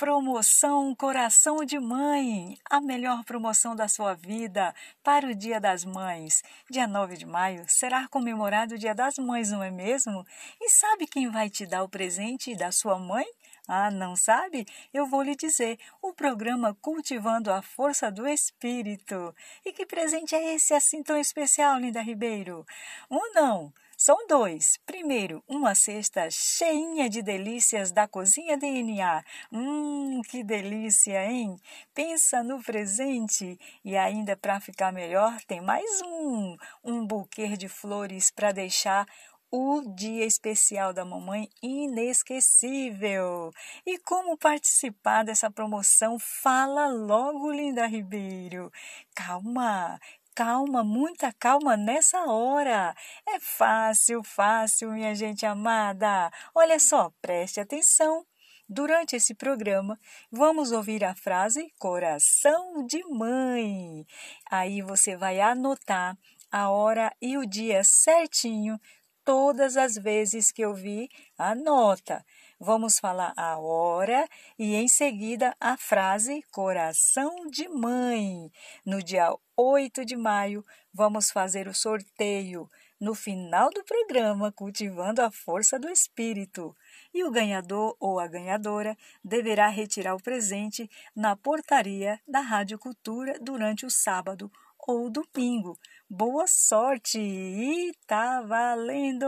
Promoção Coração de Mãe, a melhor promoção da sua vida para o Dia das Mães. Dia 9 de maio será comemorado o Dia das Mães, não é mesmo? E sabe quem vai te dar o presente da sua mãe? Ah, não sabe? Eu vou lhe dizer: o programa Cultivando a Força do Espírito. E que presente é esse assim tão especial, Linda Ribeiro? Um não são dois. Primeiro, uma cesta cheinha de delícias da Cozinha DNA. Hum, que delícia, hein? Pensa no presente. E ainda para ficar melhor, tem mais um, um buquê de flores para deixar o dia especial da mamãe inesquecível. E como participar dessa promoção? Fala logo, Linda Ribeiro. Calma, calma, muita calma nessa hora. É fácil, fácil, minha gente amada. Olha só, preste atenção. Durante esse programa, vamos ouvir a frase coração de mãe. Aí você vai anotar a hora e o dia certinho todas as vezes que eu vi, anota. Vamos falar a hora e em seguida a frase coração de mãe. No dia 8 de maio, vamos fazer o sorteio no final do programa Cultivando a Força do Espírito. E o ganhador ou a ganhadora deverá retirar o presente na portaria da Rádio Cultura durante o sábado ou domingo. Boa sorte e tá valendo!